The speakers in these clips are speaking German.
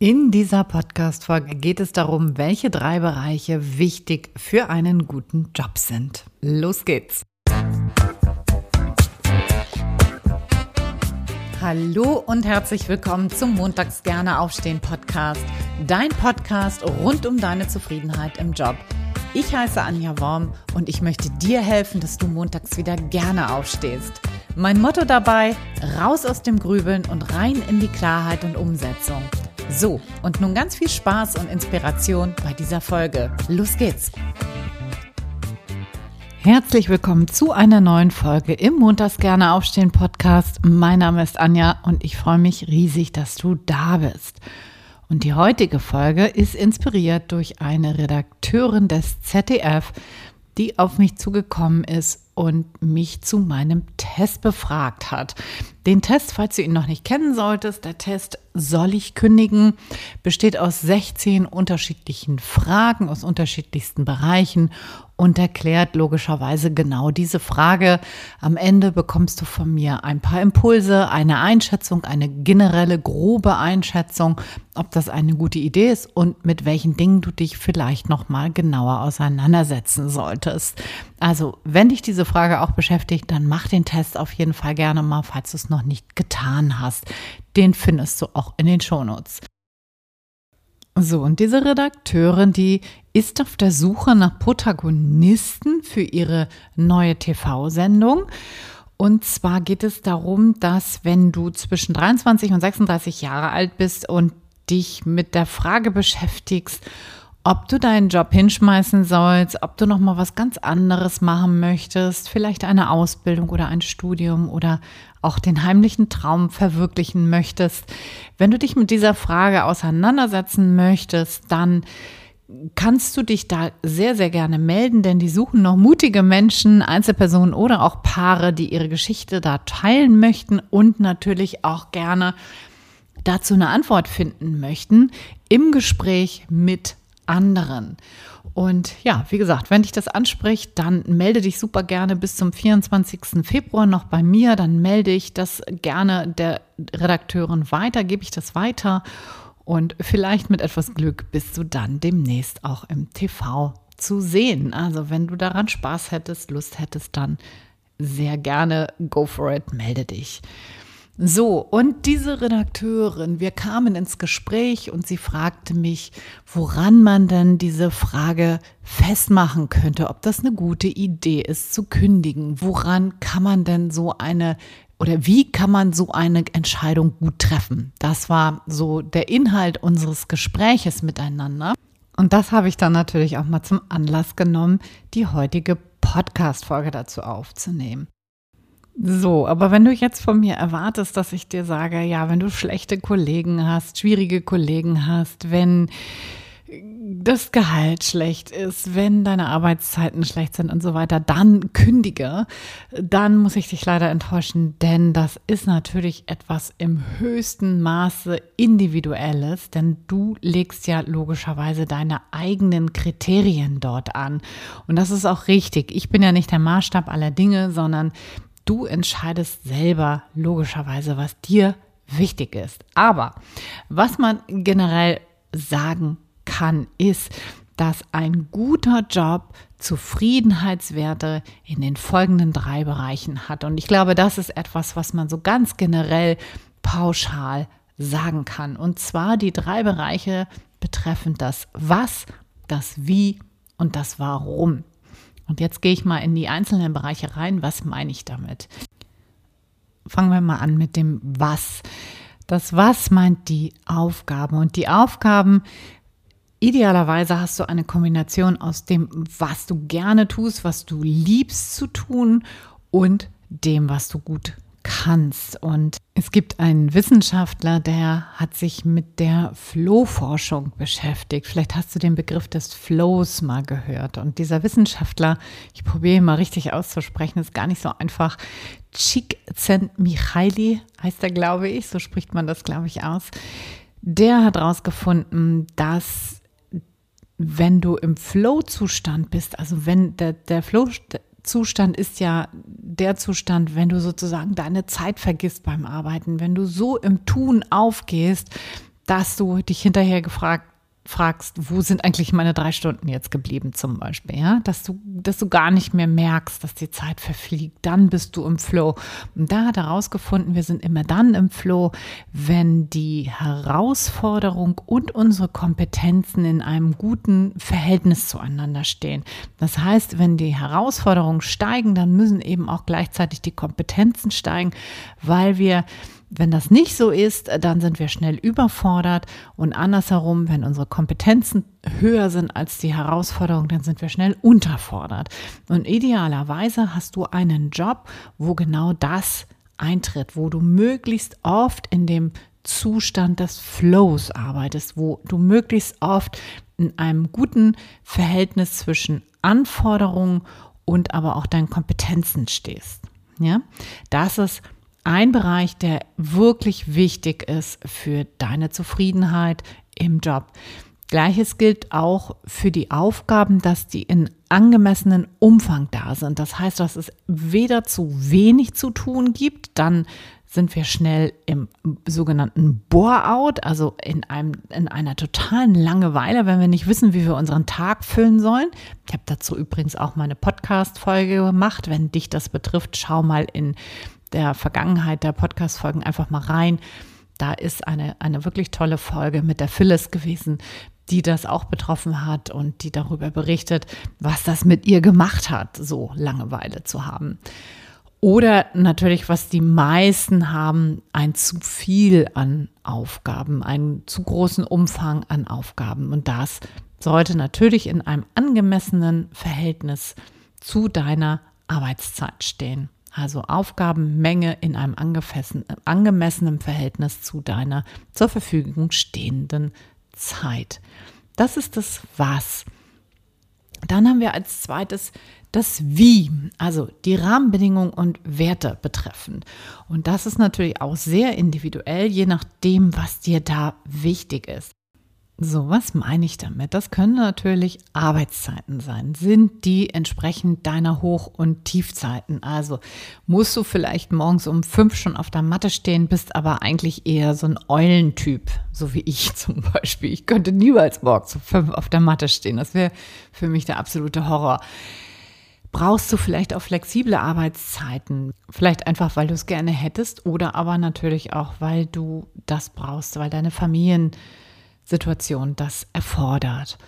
In dieser Podcast-Folge geht es darum, welche drei Bereiche wichtig für einen guten Job sind. Los geht's! Hallo und herzlich willkommen zum Montags gerne aufstehen Podcast. Dein Podcast rund um deine Zufriedenheit im Job. Ich heiße Anja Worm und ich möchte dir helfen, dass du montags wieder gerne aufstehst. Mein Motto dabei, raus aus dem Grübeln und rein in die Klarheit und Umsetzung. So, und nun ganz viel Spaß und Inspiration bei dieser Folge. Los geht's! Herzlich willkommen zu einer neuen Folge im Montags gerne aufstehen Podcast. Mein Name ist Anja und ich freue mich riesig, dass du da bist. Und die heutige Folge ist inspiriert durch eine Redakteurin des ZDF, die auf mich zugekommen ist und mich zu meinem Test befragt hat. Den Test, falls du ihn noch nicht kennen solltest, der Test Soll ich kündigen, besteht aus 16 unterschiedlichen Fragen aus unterschiedlichsten Bereichen und erklärt logischerweise genau diese Frage. Am Ende bekommst du von mir ein paar Impulse, eine Einschätzung, eine generelle grobe Einschätzung, ob das eine gute Idee ist und mit welchen Dingen du dich vielleicht noch mal genauer auseinandersetzen solltest. Also, wenn dich diese Frage auch beschäftigt, dann mach den Test auf jeden Fall gerne mal, falls du es noch nicht getan hast. Den findest du auch in den Shownotes. So, und diese Redakteurin, die ist auf der Suche nach Protagonisten für ihre neue TV-Sendung. Und zwar geht es darum, dass wenn du zwischen 23 und 36 Jahre alt bist und dich mit der Frage beschäftigst, ob du deinen Job hinschmeißen sollst, ob du noch mal was ganz anderes machen möchtest, vielleicht eine Ausbildung oder ein Studium oder auch den heimlichen Traum verwirklichen möchtest. Wenn du dich mit dieser Frage auseinandersetzen möchtest, dann kannst du dich da sehr, sehr gerne melden, denn die suchen noch mutige Menschen, Einzelpersonen oder auch Paare, die ihre Geschichte da teilen möchten und natürlich auch gerne dazu eine Antwort finden möchten im Gespräch mit anderen. Und ja, wie gesagt, wenn dich das anspricht, dann melde dich super gerne bis zum 24. Februar noch bei mir. Dann melde ich das gerne der Redakteurin weiter, gebe ich das weiter. Und vielleicht mit etwas Glück bist du dann demnächst auch im TV zu sehen. Also wenn du daran Spaß hättest, Lust hättest, dann sehr gerne go for it, melde dich. So, und diese Redakteurin, wir kamen ins Gespräch und sie fragte mich, woran man denn diese Frage festmachen könnte, ob das eine gute Idee ist zu kündigen. Woran kann man denn so eine oder wie kann man so eine Entscheidung gut treffen? Das war so der Inhalt unseres Gespräches miteinander. Und das habe ich dann natürlich auch mal zum Anlass genommen, die heutige Podcast-Folge dazu aufzunehmen. So, aber wenn du jetzt von mir erwartest, dass ich dir sage, ja, wenn du schlechte Kollegen hast, schwierige Kollegen hast, wenn das Gehalt schlecht ist, wenn deine Arbeitszeiten schlecht sind und so weiter, dann kündige, dann muss ich dich leider enttäuschen, denn das ist natürlich etwas im höchsten Maße individuelles, denn du legst ja logischerweise deine eigenen Kriterien dort an. Und das ist auch richtig. Ich bin ja nicht der Maßstab aller Dinge, sondern Du entscheidest selber logischerweise, was dir wichtig ist. Aber was man generell sagen kann, ist, dass ein guter Job Zufriedenheitswerte in den folgenden drei Bereichen hat. Und ich glaube, das ist etwas, was man so ganz generell pauschal sagen kann. Und zwar die drei Bereiche betreffend das Was, das Wie und das Warum. Und jetzt gehe ich mal in die einzelnen Bereiche rein. Was meine ich damit? Fangen wir mal an mit dem Was. Das Was meint die Aufgaben. Und die Aufgaben, idealerweise hast du eine Kombination aus dem, was du gerne tust, was du liebst zu tun und dem, was du gut kannst. Und es gibt einen Wissenschaftler, der hat sich mit der Flow-Forschung beschäftigt. Vielleicht hast du den Begriff des Flows mal gehört. Und dieser Wissenschaftler, ich probiere mal richtig auszusprechen, ist gar nicht so einfach. Csikszentmihalyi heißt er, glaube ich, so spricht man das, glaube ich, aus. Der hat herausgefunden, dass wenn du im Flow-Zustand bist, also wenn der, der Flow, Zustand ist ja der Zustand, wenn du sozusagen deine Zeit vergisst beim Arbeiten, wenn du so im Tun aufgehst, dass du dich hinterher gefragt fragst, wo sind eigentlich meine drei Stunden jetzt geblieben zum Beispiel, ja, dass du, dass du gar nicht mehr merkst, dass die Zeit verfliegt, dann bist du im Flow. Und da hat er herausgefunden, wir sind immer dann im Flow, wenn die Herausforderung und unsere Kompetenzen in einem guten Verhältnis zueinander stehen. Das heißt, wenn die Herausforderungen steigen, dann müssen eben auch gleichzeitig die Kompetenzen steigen, weil wir wenn das nicht so ist, dann sind wir schnell überfordert und andersherum, wenn unsere Kompetenzen höher sind als die Herausforderung, dann sind wir schnell unterfordert. Und idealerweise hast du einen Job, wo genau das eintritt, wo du möglichst oft in dem Zustand des Flows arbeitest, wo du möglichst oft in einem guten Verhältnis zwischen Anforderungen und aber auch deinen Kompetenzen stehst. Ja, das ist ein Bereich, der wirklich wichtig ist für deine Zufriedenheit im Job. Gleiches gilt auch für die Aufgaben, dass die in angemessenen Umfang da sind. Das heißt, dass es weder zu wenig zu tun gibt, dann sind wir schnell im sogenannten Bore-out, also in, einem, in einer totalen Langeweile, wenn wir nicht wissen, wie wir unseren Tag füllen sollen. Ich habe dazu übrigens auch meine Podcast-Folge gemacht. Wenn dich das betrifft, schau mal in der Vergangenheit der Podcast-Folgen einfach mal rein. Da ist eine, eine wirklich tolle Folge mit der Phyllis gewesen, die das auch betroffen hat und die darüber berichtet, was das mit ihr gemacht hat, so Langeweile zu haben. Oder natürlich, was die meisten haben, ein zu viel an Aufgaben, einen zu großen Umfang an Aufgaben. Und das sollte natürlich in einem angemessenen Verhältnis zu deiner Arbeitszeit stehen. Also Aufgabenmenge in einem angemessenen Verhältnis zu deiner zur Verfügung stehenden Zeit. Das ist das Was. Dann haben wir als zweites das Wie, also die Rahmenbedingungen und Werte betreffend. Und das ist natürlich auch sehr individuell, je nachdem, was dir da wichtig ist. So, was meine ich damit? Das können natürlich Arbeitszeiten sein. Sind die entsprechend deiner Hoch- und Tiefzeiten? Also musst du vielleicht morgens um fünf schon auf der Matte stehen, bist aber eigentlich eher so ein Eulentyp, so wie ich zum Beispiel. Ich könnte niemals morgens um fünf auf der Matte stehen. Das wäre für mich der absolute Horror. Brauchst du vielleicht auch flexible Arbeitszeiten? Vielleicht einfach, weil du es gerne hättest oder aber natürlich auch, weil du das brauchst, weil deine Familien Situation das erfordert.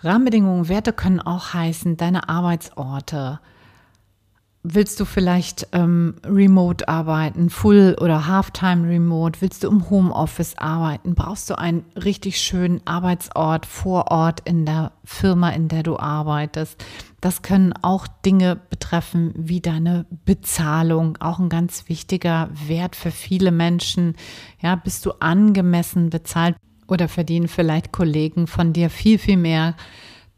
Rahmenbedingungen, Werte können auch heißen, deine Arbeitsorte. Willst du vielleicht ähm, remote arbeiten, Full- oder Halftime-Remote? Willst du im Homeoffice arbeiten? Brauchst du einen richtig schönen Arbeitsort vor Ort in der Firma, in der du arbeitest? Das können auch Dinge betreffen wie deine Bezahlung, auch ein ganz wichtiger Wert für viele Menschen. Ja, bist du angemessen bezahlt? Oder verdienen vielleicht Kollegen von dir viel, viel mehr,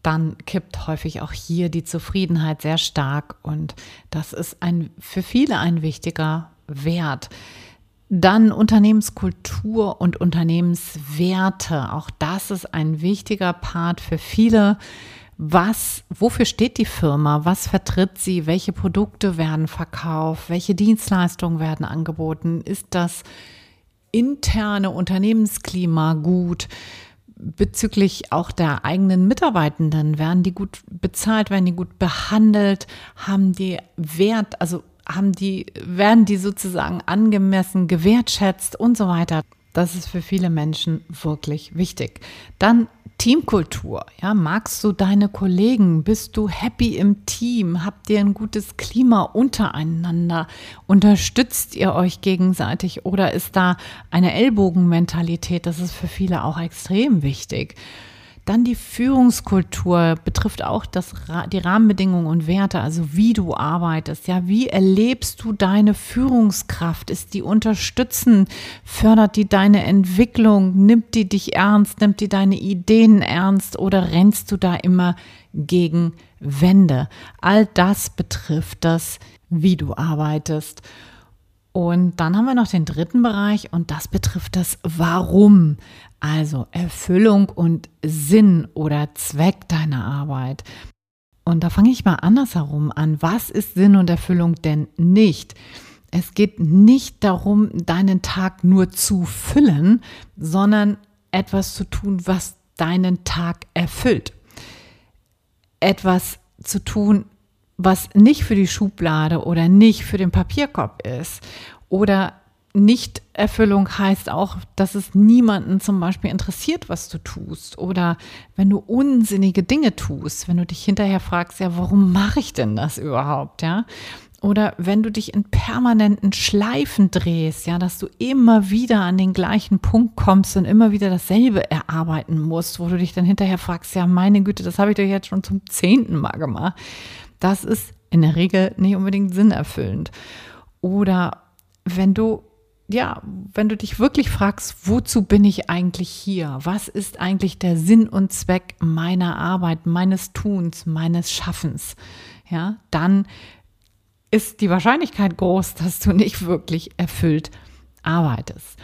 dann kippt häufig auch hier die Zufriedenheit sehr stark und das ist ein, für viele ein wichtiger Wert. Dann Unternehmenskultur und Unternehmenswerte. Auch das ist ein wichtiger Part für viele. Was, wofür steht die Firma? Was vertritt sie? Welche Produkte werden verkauft? Welche Dienstleistungen werden angeboten? Ist das interne Unternehmensklima gut? Bezüglich auch der eigenen Mitarbeitenden, werden die gut bezahlt, werden die gut behandelt, haben die Wert, also haben die, werden die sozusagen angemessen gewertschätzt und so weiter. Das ist für viele Menschen wirklich wichtig. Dann Teamkultur. Ja, magst du deine Kollegen? Bist du happy im Team? Habt ihr ein gutes Klima untereinander? Unterstützt ihr euch gegenseitig oder ist da eine Ellbogenmentalität? Das ist für viele auch extrem wichtig. Dann die Führungskultur betrifft auch das, die Rahmenbedingungen und Werte, also wie du arbeitest. Ja, wie erlebst du deine Führungskraft? Ist die unterstützend? Fördert die deine Entwicklung? Nimmt die dich ernst? Nimmt die deine Ideen ernst? Oder rennst du da immer gegen Wände? All das betrifft das, wie du arbeitest. Und dann haben wir noch den dritten Bereich und das betrifft das Warum. Also Erfüllung und Sinn oder Zweck deiner Arbeit. Und da fange ich mal andersherum an. Was ist Sinn und Erfüllung denn nicht? Es geht nicht darum, deinen Tag nur zu füllen, sondern etwas zu tun, was deinen Tag erfüllt. Etwas zu tun, was nicht für die Schublade oder nicht für den Papierkorb ist. Oder Nichterfüllung heißt auch, dass es niemanden zum Beispiel interessiert, was du tust. Oder wenn du unsinnige Dinge tust, wenn du dich hinterher fragst, ja, warum mache ich denn das überhaupt, ja? Oder wenn du dich in permanenten Schleifen drehst, ja, dass du immer wieder an den gleichen Punkt kommst und immer wieder dasselbe erarbeiten musst, wo du dich dann hinterher fragst, ja, meine Güte, das habe ich doch jetzt schon zum zehnten Mal gemacht. Das ist in der Regel nicht unbedingt sinnerfüllend. Oder wenn du ja, wenn du dich wirklich fragst, wozu bin ich eigentlich hier? Was ist eigentlich der Sinn und Zweck meiner Arbeit, meines Tuns, meines Schaffens? Ja, dann ist die Wahrscheinlichkeit groß, dass du nicht wirklich erfüllt arbeitest.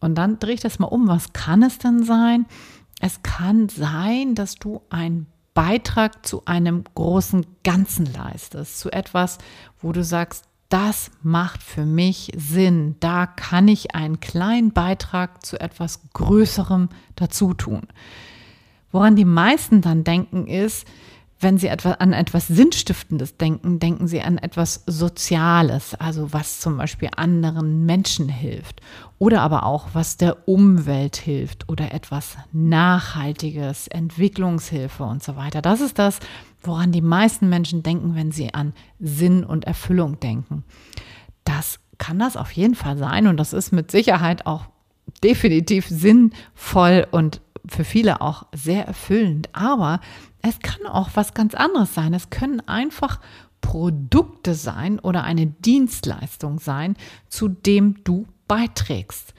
Und dann drehe ich das mal um. Was kann es denn sein? Es kann sein, dass du einen Beitrag zu einem großen Ganzen leistest, zu etwas, wo du sagst, das macht für mich Sinn. Da kann ich einen kleinen Beitrag zu etwas Größerem dazu tun. Woran die meisten dann denken ist, wenn Sie an etwas Sinnstiftendes denken, denken Sie an etwas Soziales, also was zum Beispiel anderen Menschen hilft oder aber auch was der Umwelt hilft oder etwas Nachhaltiges, Entwicklungshilfe und so weiter. Das ist das, woran die meisten Menschen denken, wenn sie an Sinn und Erfüllung denken. Das kann das auf jeden Fall sein und das ist mit Sicherheit auch definitiv sinnvoll und für viele auch sehr erfüllend. Aber es kann auch was ganz anderes sein. Es können einfach Produkte sein oder eine Dienstleistung sein, zu dem du beiträgst.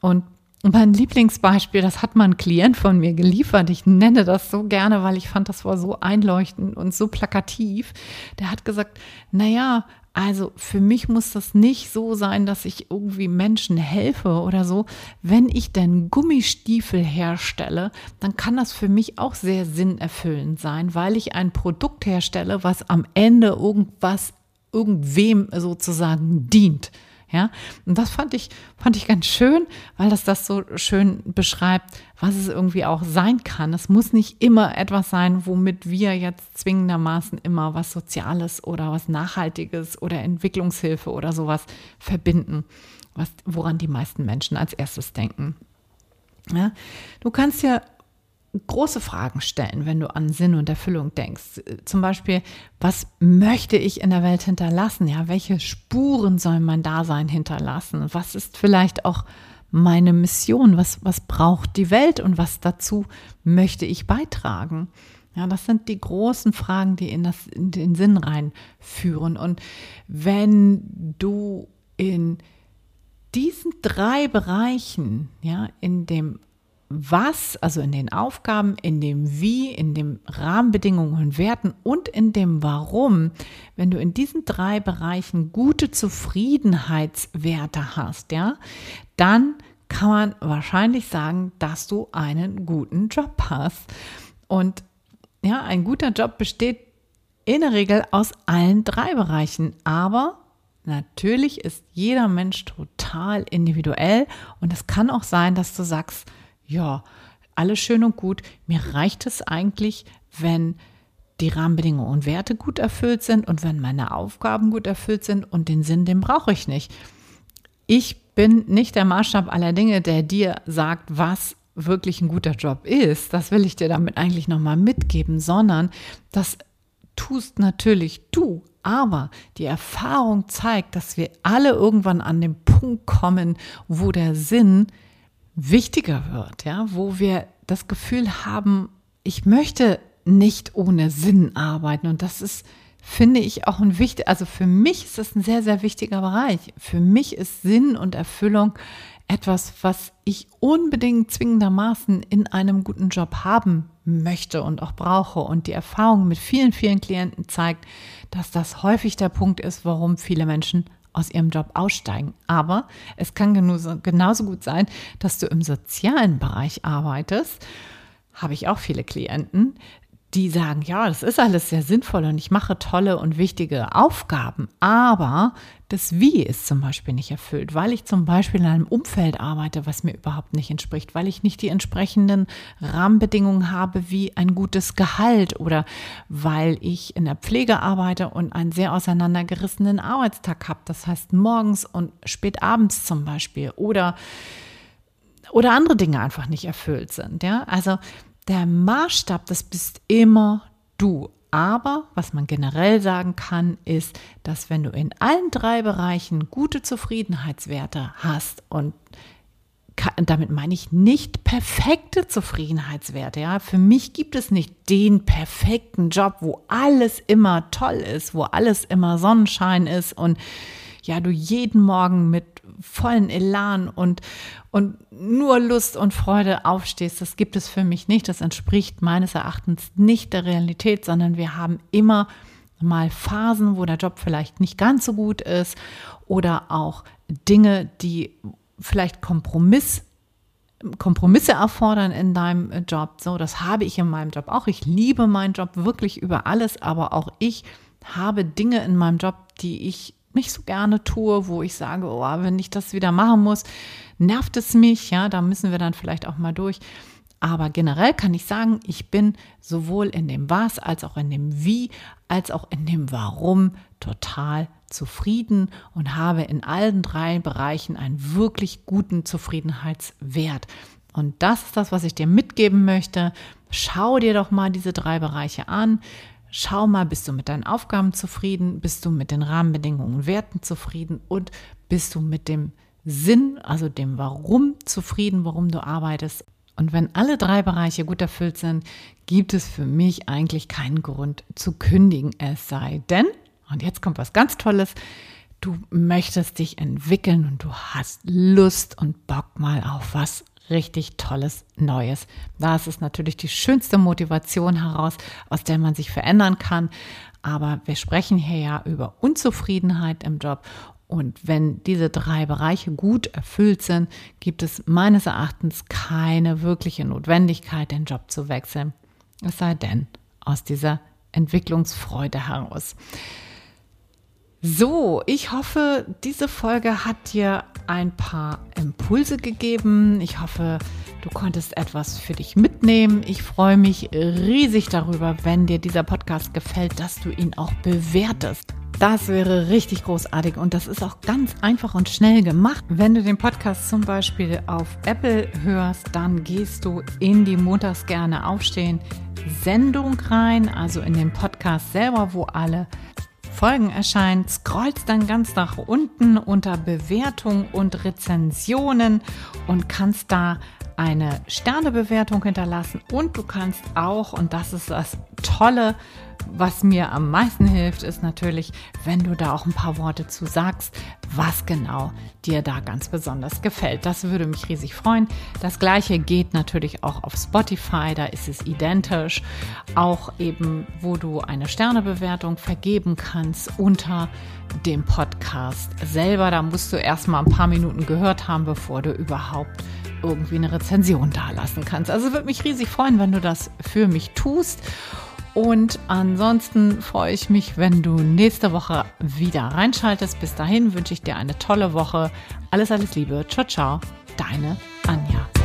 Und mein Lieblingsbeispiel, das hat mal ein Klient von mir geliefert. Ich nenne das so gerne, weil ich fand, das war so einleuchtend und so plakativ. Der hat gesagt, naja, also für mich muss das nicht so sein, dass ich irgendwie Menschen helfe oder so. Wenn ich denn Gummistiefel herstelle, dann kann das für mich auch sehr sinnerfüllend sein, weil ich ein Produkt herstelle, was am Ende irgendwas, irgendwem sozusagen dient. Ja, und das fand ich, fand ich ganz schön, weil das das so schön beschreibt, was es irgendwie auch sein kann. Es muss nicht immer etwas sein, womit wir jetzt zwingendermaßen immer was Soziales oder was Nachhaltiges oder Entwicklungshilfe oder sowas verbinden, was, woran die meisten Menschen als erstes denken. Ja, du kannst ja große Fragen stellen, wenn du an Sinn und Erfüllung denkst. Zum Beispiel, was möchte ich in der Welt hinterlassen? Ja, welche Spuren soll mein Dasein hinterlassen? Was ist vielleicht auch meine Mission? Was, was braucht die Welt und was dazu möchte ich beitragen? Ja, das sind die großen Fragen, die in, das, in den Sinn reinführen. Und wenn du in diesen drei Bereichen, ja, in dem was, also in den Aufgaben, in dem Wie, in den Rahmenbedingungen und Werten und in dem Warum, wenn du in diesen drei Bereichen gute Zufriedenheitswerte hast, ja, dann kann man wahrscheinlich sagen, dass du einen guten Job hast. Und ja, ein guter Job besteht in der Regel aus allen drei Bereichen, aber natürlich ist jeder Mensch total individuell und es kann auch sein, dass du sagst, ja, alles schön und gut. Mir reicht es eigentlich, wenn die Rahmenbedingungen und Werte gut erfüllt sind und wenn meine Aufgaben gut erfüllt sind und den Sinn, den brauche ich nicht. Ich bin nicht der Maßstab aller Dinge, der dir sagt, was wirklich ein guter Job ist. Das will ich dir damit eigentlich nochmal mitgeben, sondern das tust natürlich du. Aber die Erfahrung zeigt, dass wir alle irgendwann an den Punkt kommen, wo der Sinn wichtiger wird, ja, wo wir das Gefühl haben, ich möchte nicht ohne Sinn arbeiten. Und das ist, finde ich, auch ein wichtig, also für mich ist das ein sehr, sehr wichtiger Bereich. Für mich ist Sinn und Erfüllung etwas, was ich unbedingt zwingendermaßen in einem guten Job haben möchte und auch brauche. Und die Erfahrung mit vielen, vielen Klienten zeigt, dass das häufig der Punkt ist, warum viele Menschen aus ihrem Job aussteigen. Aber es kann genauso, genauso gut sein, dass du im sozialen Bereich arbeitest. Habe ich auch viele Klienten, die sagen, ja, das ist alles sehr sinnvoll und ich mache tolle und wichtige Aufgaben, aber das Wie ist zum Beispiel nicht erfüllt, weil ich zum Beispiel in einem Umfeld arbeite, was mir überhaupt nicht entspricht, weil ich nicht die entsprechenden Rahmenbedingungen habe wie ein gutes Gehalt oder weil ich in der Pflege arbeite und einen sehr auseinandergerissenen Arbeitstag habe, das heißt morgens und spät abends zum Beispiel oder oder andere Dinge einfach nicht erfüllt sind. Ja, also der Maßstab, das bist immer du. Aber was man generell sagen kann, ist, dass wenn du in allen drei Bereichen gute Zufriedenheitswerte hast und damit meine ich nicht perfekte Zufriedenheitswerte. Ja, für mich gibt es nicht den perfekten Job, wo alles immer toll ist, wo alles immer Sonnenschein ist und ja, du jeden Morgen mit vollen Elan und, und nur Lust und Freude aufstehst, das gibt es für mich nicht. Das entspricht meines Erachtens nicht der Realität, sondern wir haben immer mal Phasen, wo der Job vielleicht nicht ganz so gut ist oder auch Dinge, die vielleicht Kompromiss Kompromisse erfordern in deinem Job. So, das habe ich in meinem Job auch. Ich liebe meinen Job wirklich über alles, aber auch ich habe Dinge in meinem Job, die ich nicht so gerne tue, wo ich sage, oh, wenn ich das wieder machen muss, nervt es mich. Ja, da müssen wir dann vielleicht auch mal durch. Aber generell kann ich sagen, ich bin sowohl in dem Was als auch in dem Wie als auch in dem Warum total zufrieden und habe in allen drei Bereichen einen wirklich guten Zufriedenheitswert. Und das ist das, was ich dir mitgeben möchte. Schau dir doch mal diese drei Bereiche an. Schau mal, bist du mit deinen Aufgaben zufrieden? Bist du mit den Rahmenbedingungen und Werten zufrieden? Und bist du mit dem Sinn, also dem Warum zufrieden, warum du arbeitest? Und wenn alle drei Bereiche gut erfüllt sind, gibt es für mich eigentlich keinen Grund zu kündigen. Es sei denn, und jetzt kommt was ganz Tolles, du möchtest dich entwickeln und du hast Lust und Bock mal auf was richtig Tolles Neues. Das ist natürlich die schönste Motivation heraus, aus der man sich verändern kann. Aber wir sprechen hier ja über Unzufriedenheit im Job. Und wenn diese drei Bereiche gut erfüllt sind, gibt es meines Erachtens keine wirkliche Notwendigkeit, den Job zu wechseln. Es sei denn, aus dieser Entwicklungsfreude heraus. So, ich hoffe, diese Folge hat dir ein paar Impulse gegeben. Ich hoffe, du konntest etwas für dich mitnehmen. Ich freue mich riesig darüber, wenn dir dieser Podcast gefällt, dass du ihn auch bewertest. Das wäre richtig großartig und das ist auch ganz einfach und schnell gemacht. Wenn du den Podcast zum Beispiel auf Apple hörst, dann gehst du in die Montags gerne aufstehen Sendung rein, also in den Podcast selber, wo alle Folgen erscheint, scrollst dann ganz nach unten unter Bewertung und Rezensionen und kannst da eine Sternebewertung hinterlassen. Und du kannst auch, und das ist das Tolle, was mir am meisten hilft, ist natürlich, wenn du da auch ein paar Worte zu sagst, was genau dir da ganz besonders gefällt. Das würde mich riesig freuen. Das gleiche geht natürlich auch auf Spotify, da ist es identisch. Auch eben, wo du eine Sternebewertung vergeben kannst unter dem Podcast selber. Da musst du erstmal ein paar Minuten gehört haben, bevor du überhaupt irgendwie eine Rezension dalassen kannst. Also würde mich riesig freuen, wenn du das für mich tust. Und ansonsten freue ich mich, wenn du nächste Woche wieder reinschaltest. Bis dahin wünsche ich dir eine tolle Woche. Alles, alles Liebe. Ciao, ciao. Deine Anja.